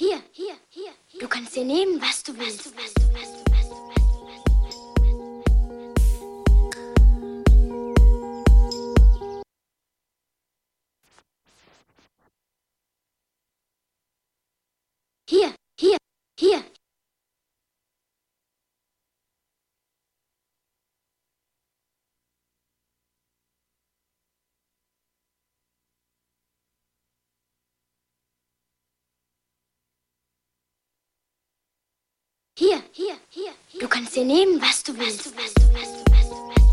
hier, hier, hier. Du kannst dir nehmen, was du willst. Was du, was du, was du, was du. Hier, hier, hier, hier. Du kannst dir nehmen, was du willst. Was du, was du, was du, was du,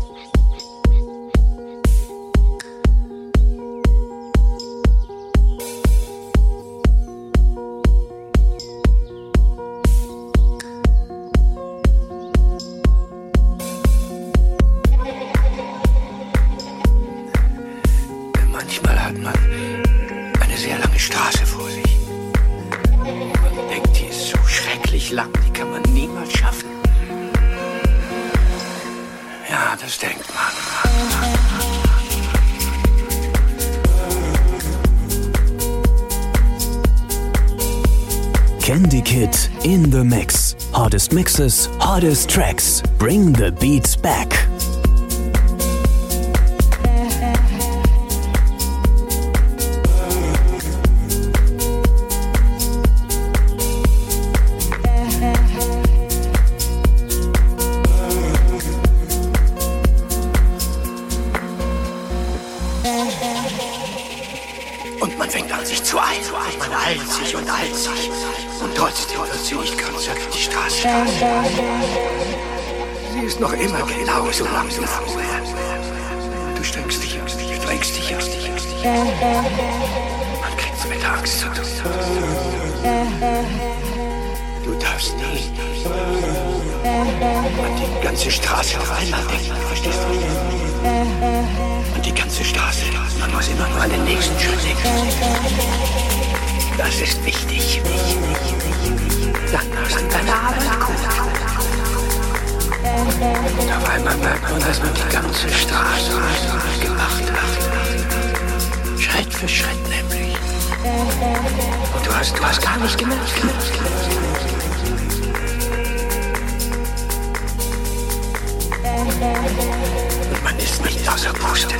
Mixes, hardest tracks. Bring the beats back. Man kriegt mit Angst zu tun. Du darfst nie an die ganze Straße auf einmal denken, verstehst du? Und die ganze Straße, man muss immer nur an den nächsten Schritt denken. Das ist wichtig. Dann machst du deine Arbeit gut. Und auf einmal merkt man, dass man die ganze Straße für Schritt nämlich. Und du hast, du hast gar nicht gemerkt. Und man ist nicht außer Puste.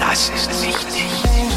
Das ist wichtig.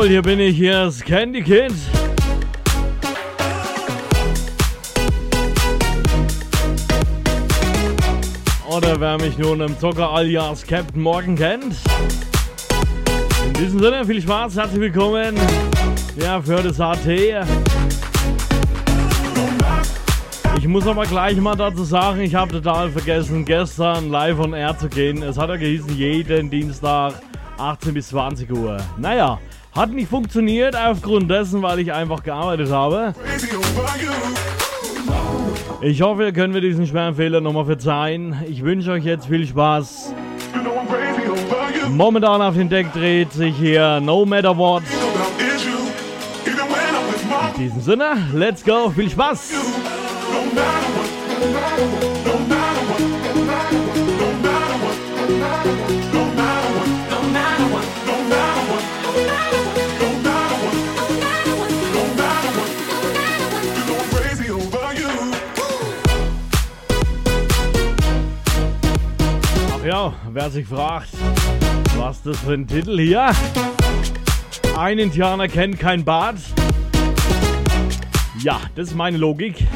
Jawohl, hier bin ich, hier ist Candy Kid. Oder wer mich nun im Zocker alias Captain Morgan kennt. In diesem Sinne, viel Spaß, herzlich willkommen. Ja, für das AT. Ich muss aber gleich mal dazu sagen, ich habe total vergessen, gestern live on air zu gehen. Es hat ja gehießen, jeden Dienstag 18 bis 20 Uhr. Naja, hat nicht funktioniert aufgrund dessen, weil ich einfach gearbeitet habe. Ich hoffe, ihr könnt mir diesen schweren Fehler nochmal verzeihen. Ich wünsche euch jetzt viel Spaß. Momentan auf dem Deck dreht sich hier No Matter What. In diesem Sinne, let's go, viel Spaß! Ach ja, wer sich fragt, was das für ein Titel hier? Ein Indianer kennt kein Bad. Ja, das ist meine Logik.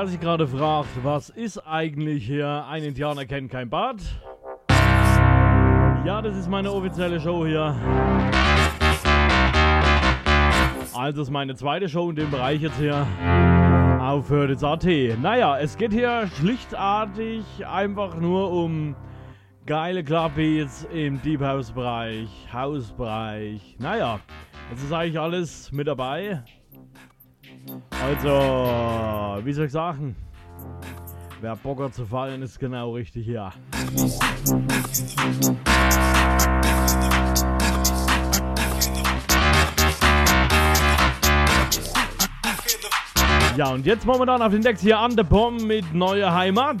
Wer sich gerade fragt, was ist eigentlich hier ein Indianer kennt kein Bad? Ja, das ist meine offizielle Show hier. Also ist meine zweite Show in dem Bereich jetzt hier auf Hördes.at. Naja, es geht hier schlichtartig einfach nur um geile Clubbeats im Deep House Bereich, House Bereich. Naja, es ist eigentlich alles mit dabei. Also, wie soll ich sagen? Wer Bock hat zu fallen, ist genau richtig hier. Ja, und jetzt momentan auf den Decks hier an der Bomb mit neuer Heimat.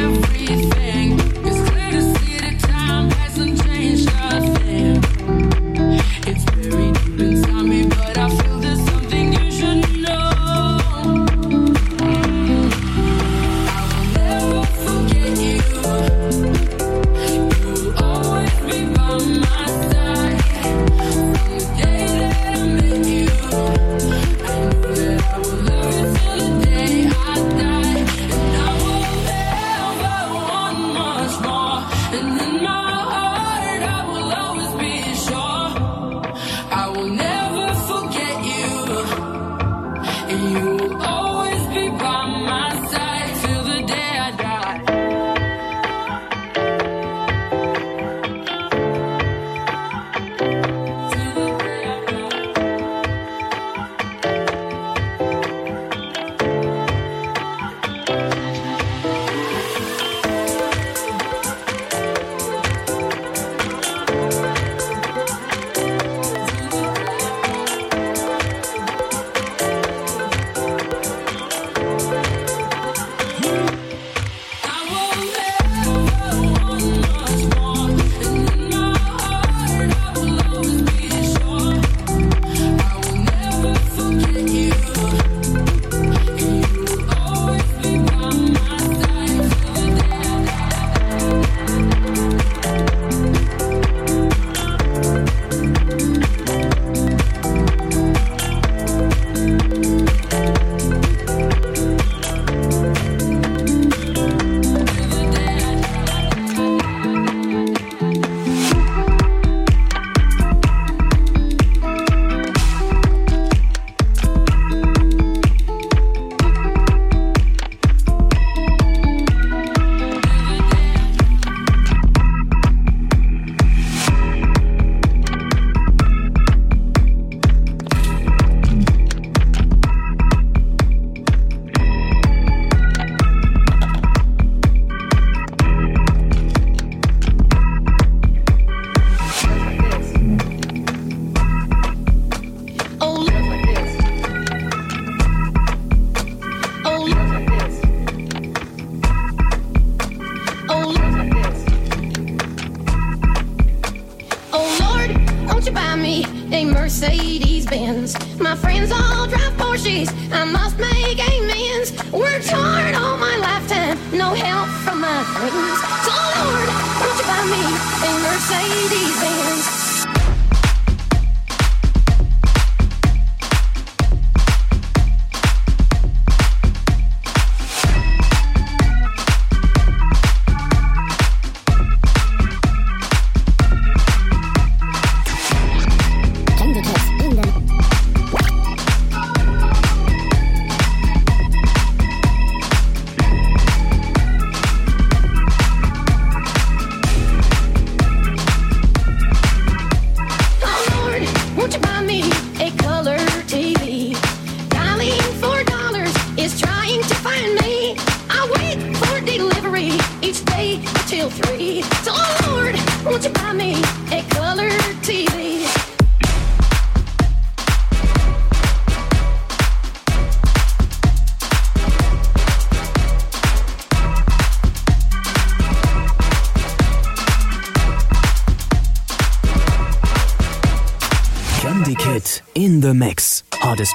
every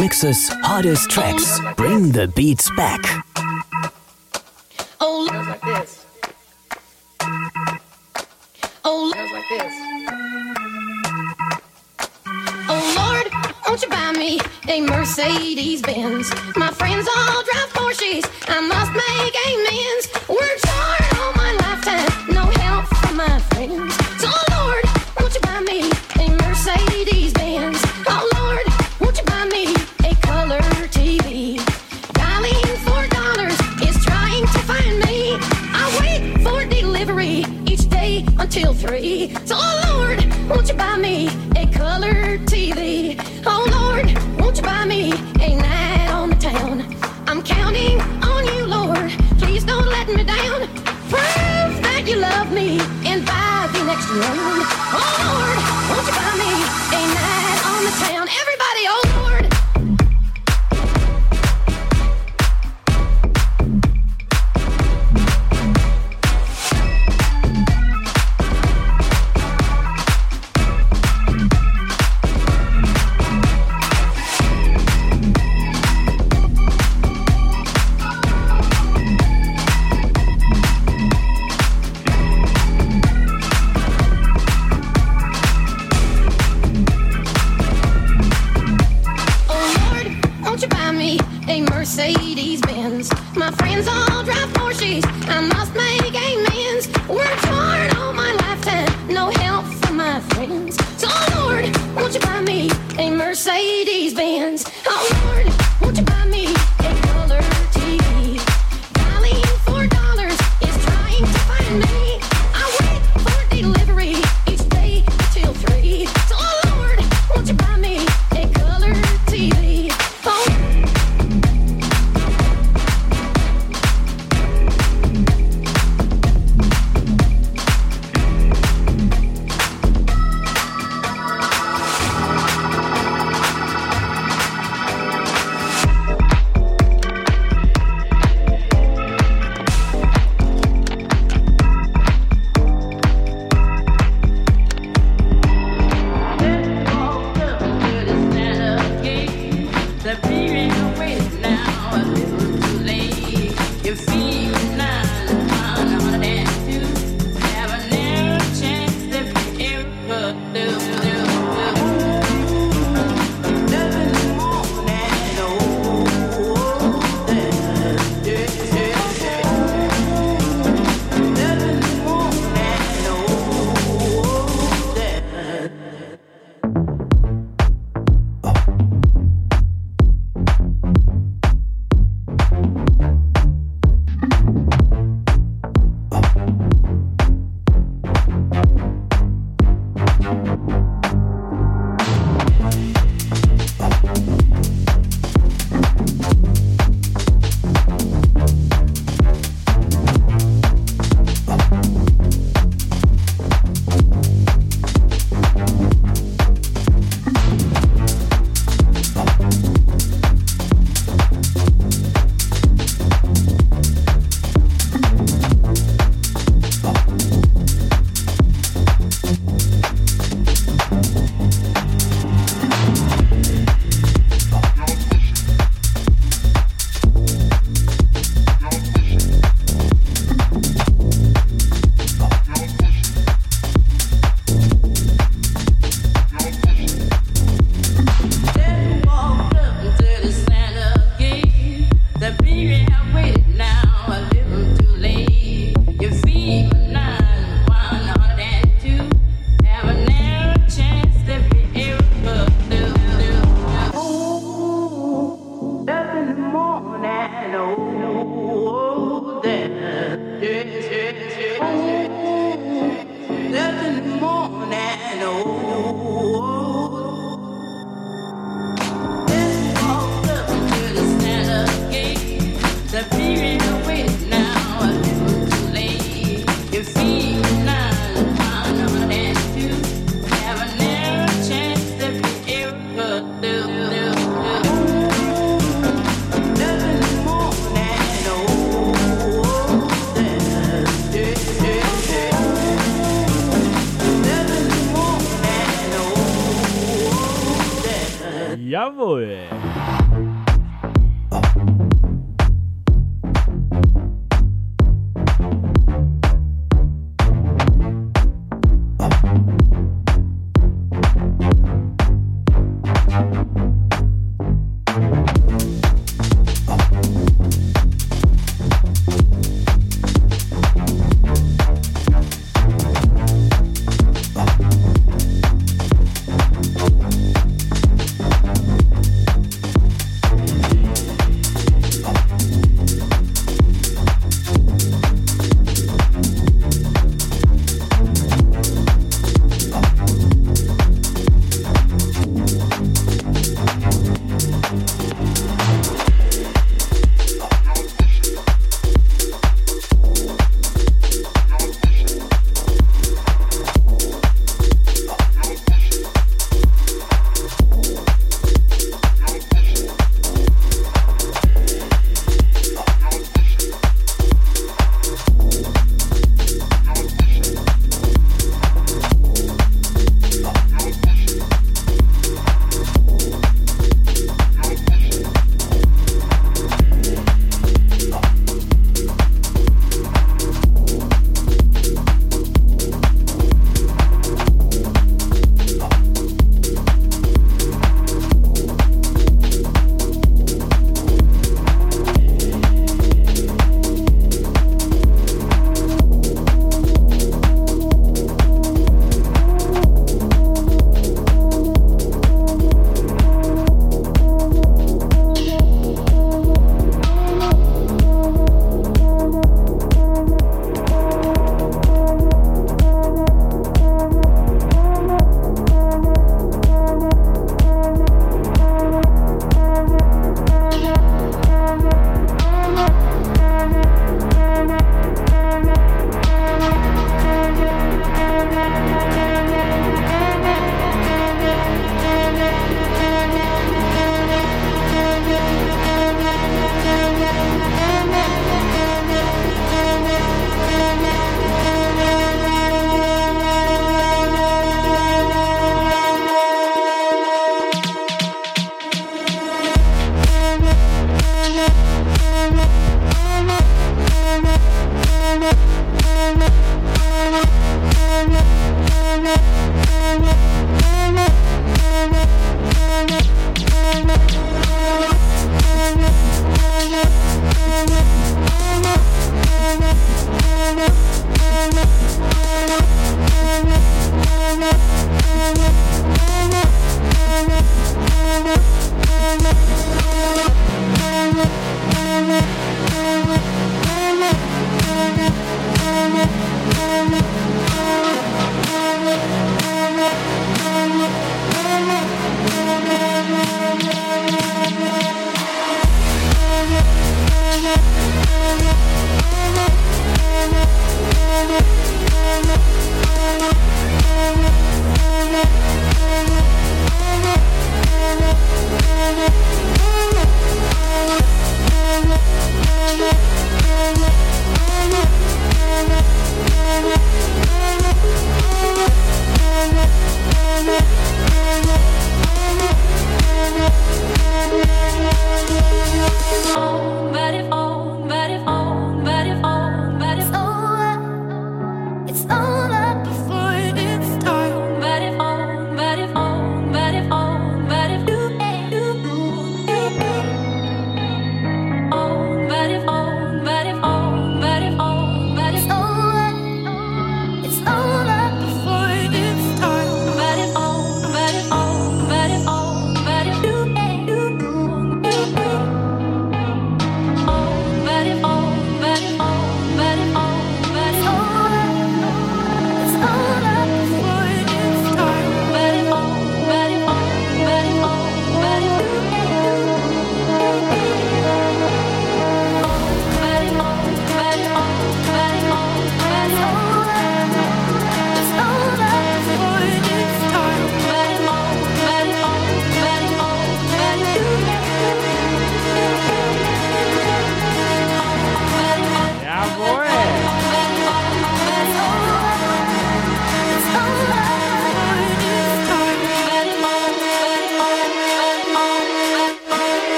Mixes, hardest tracks. Bring the beats back.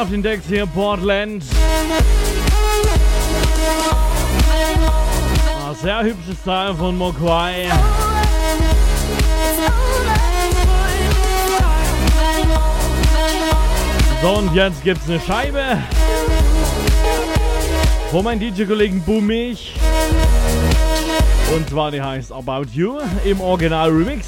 Auf den Decks hier Portland. Ah, sehr hübsches Style von Mokwai. So, und jetzt gibt's eine Scheibe von meinem DJ-Kollegen Boomich. Und zwar die heißt About You im Original-Remix.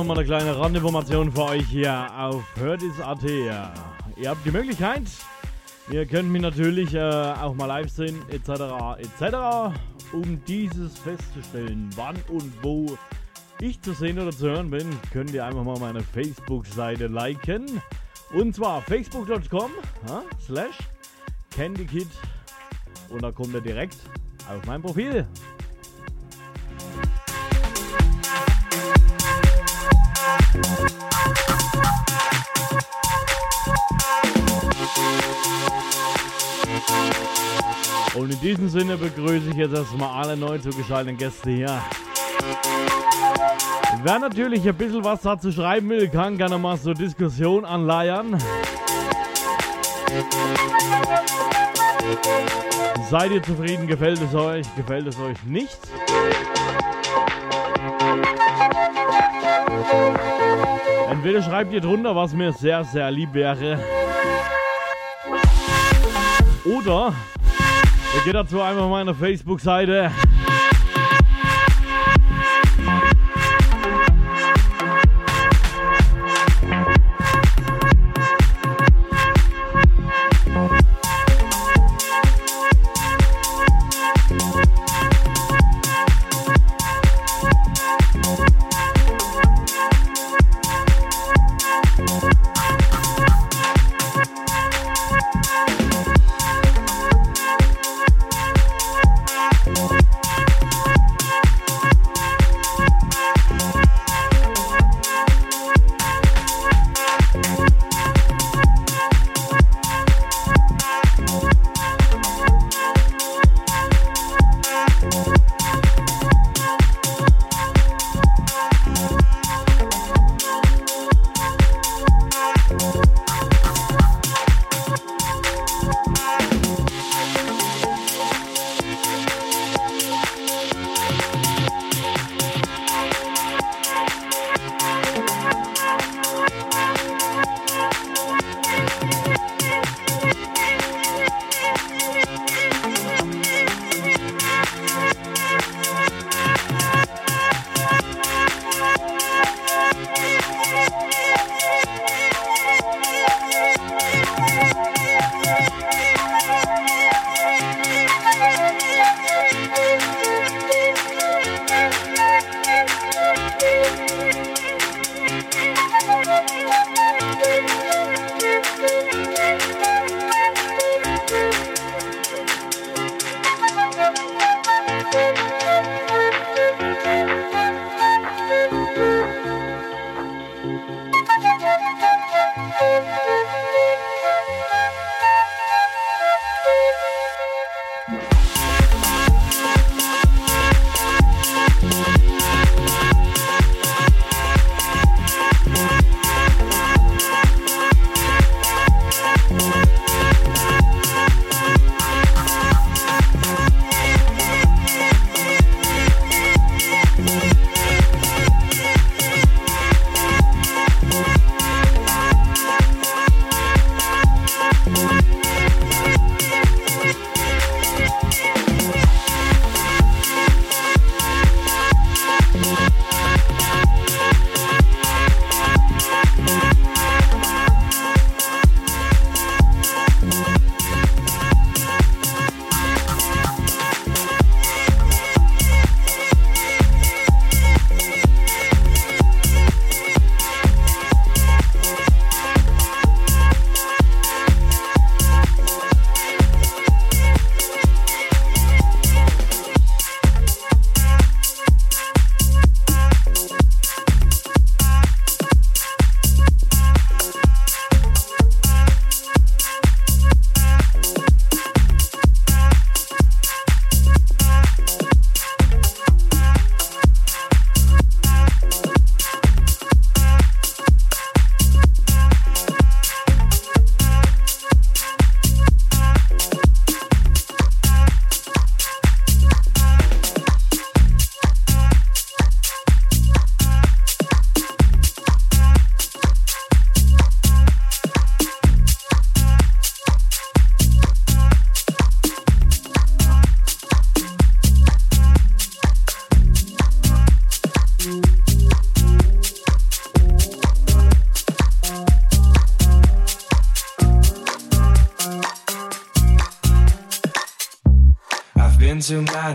Nochmal eine kleine Randinformation für euch hier auf Herdis.at. Ihr habt die Möglichkeit, ihr könnt mich natürlich äh, auch mal live sehen, etc. etc. Um dieses festzustellen, wann und wo ich zu sehen oder zu hören bin, könnt ihr einfach mal meine Facebook-Seite liken. Und zwar facebook.com slash candykid und da kommt ihr direkt auf mein Profil. Und in diesem Sinne begrüße ich jetzt erstmal alle neu zugeschalteten Gäste hier. Wer natürlich ein bisschen was dazu schreiben will, kann gerne mal so Diskussion anleiern. Seid ihr zufrieden? Gefällt es euch? Gefällt es euch nicht? Entweder schreibt ihr drunter, was mir sehr, sehr lieb wäre. Oder geht dazu einfach auf meine Facebook-Seite.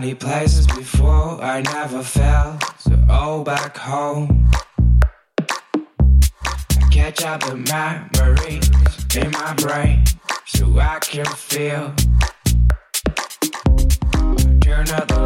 many places before I never felt so old back home. I catch up the memories in my brain so I can feel. Turn up the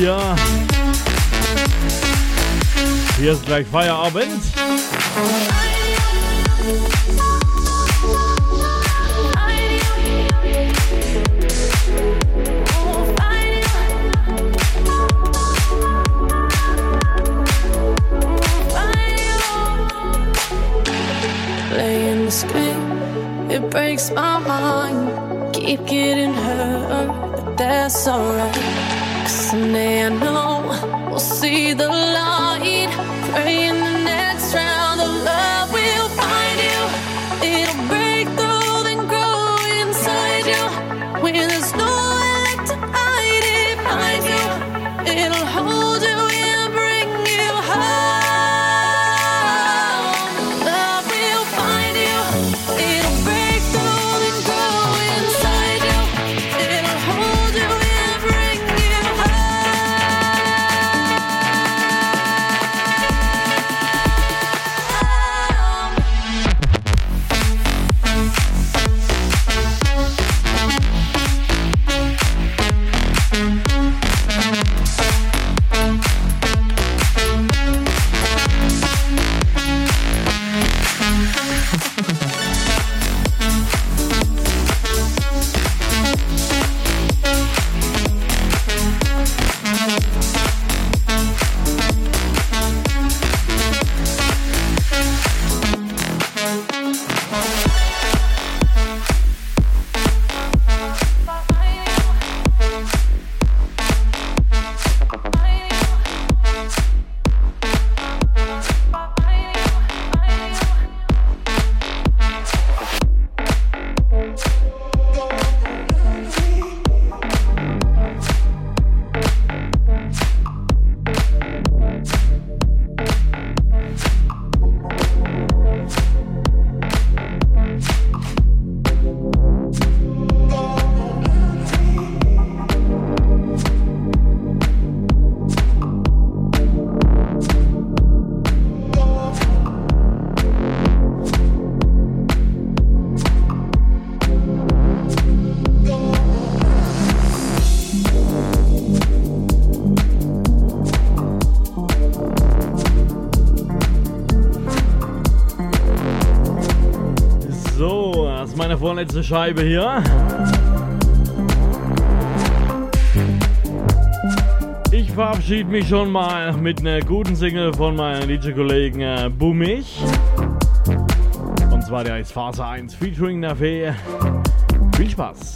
Ja. Hier ist gleich Feierabend. letzte Scheibe hier. Ich verabschiede mich schon mal mit einer guten Single von meinem DJ-Kollegen äh, Bumich. Und zwar der ist Phase 1 featuring Nave. Viel Spaß!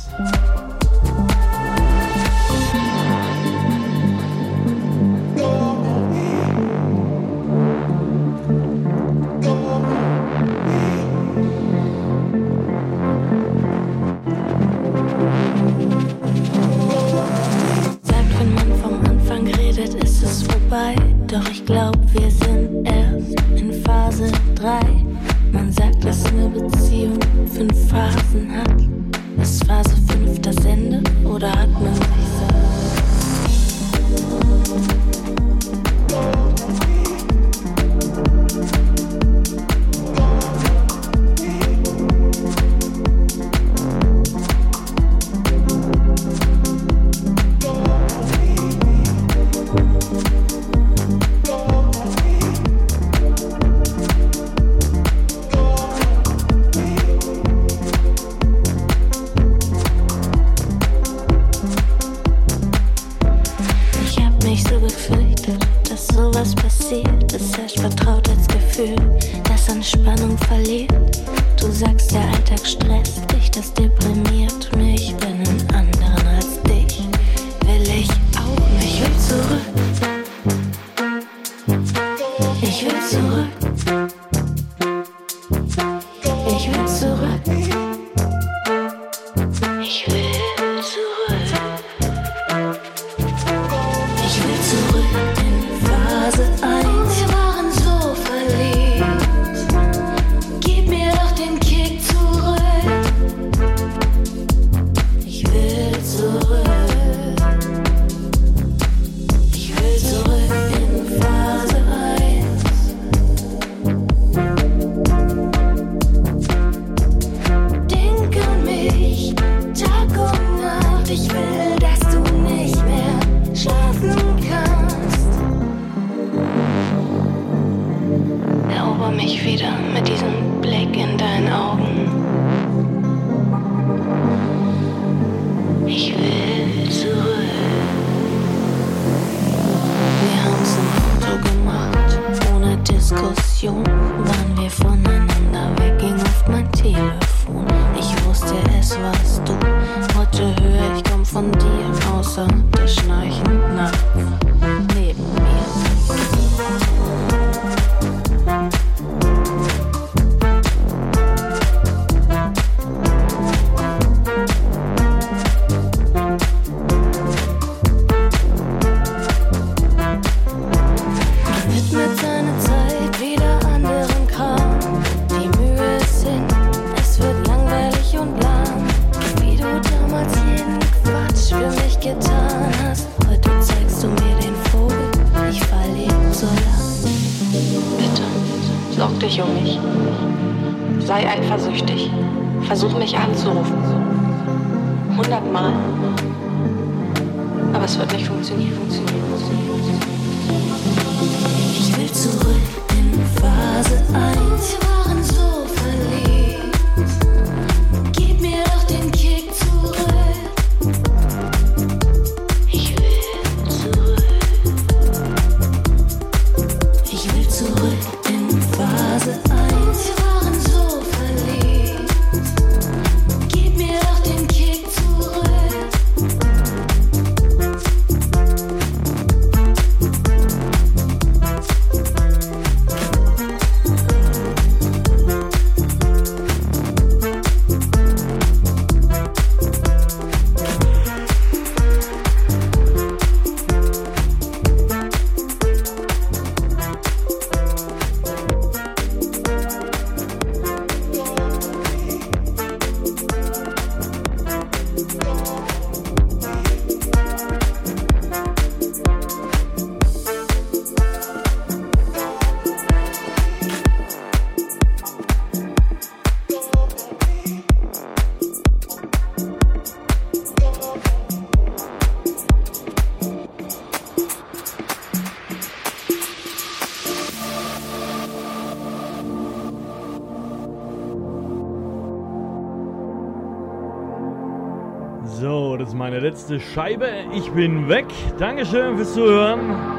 Letzte Scheibe. Ich bin weg. Dankeschön fürs Zuhören.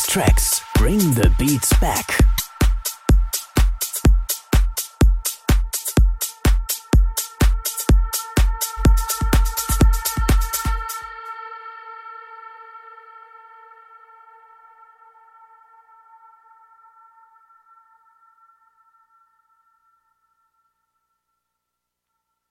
Tracks.